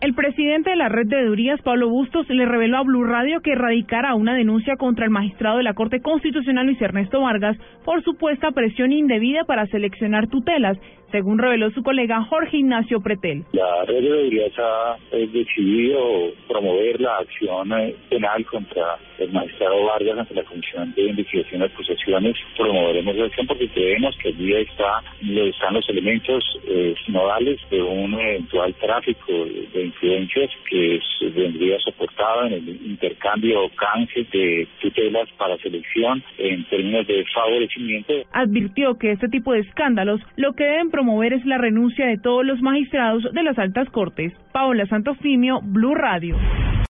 El presidente de la red de Durías, Pablo Bustos, le reveló a Blue Radio que radicará una denuncia contra el magistrado de la Corte Constitucional Luis Ernesto Vargas por supuesta presión indebida para seleccionar tutelas, según reveló su colega Jorge Ignacio Pretel. La red de Durías ha eh, decidido promover la acción eh, penal contra el magistrado Vargas ante la Comisión de Investigación de Acusaciones. Promoveremos la acción porque creemos que allí está, están los elementos eh, nodales de un eventual tráfico de influencias que vendría soportado en el intercambio o canje de tutelas para selección en términos de favorecimiento. Advirtió que este tipo de escándalos lo que deben promover es la renuncia de todos los magistrados de las altas cortes. Paola Santofimio, Blue Radio.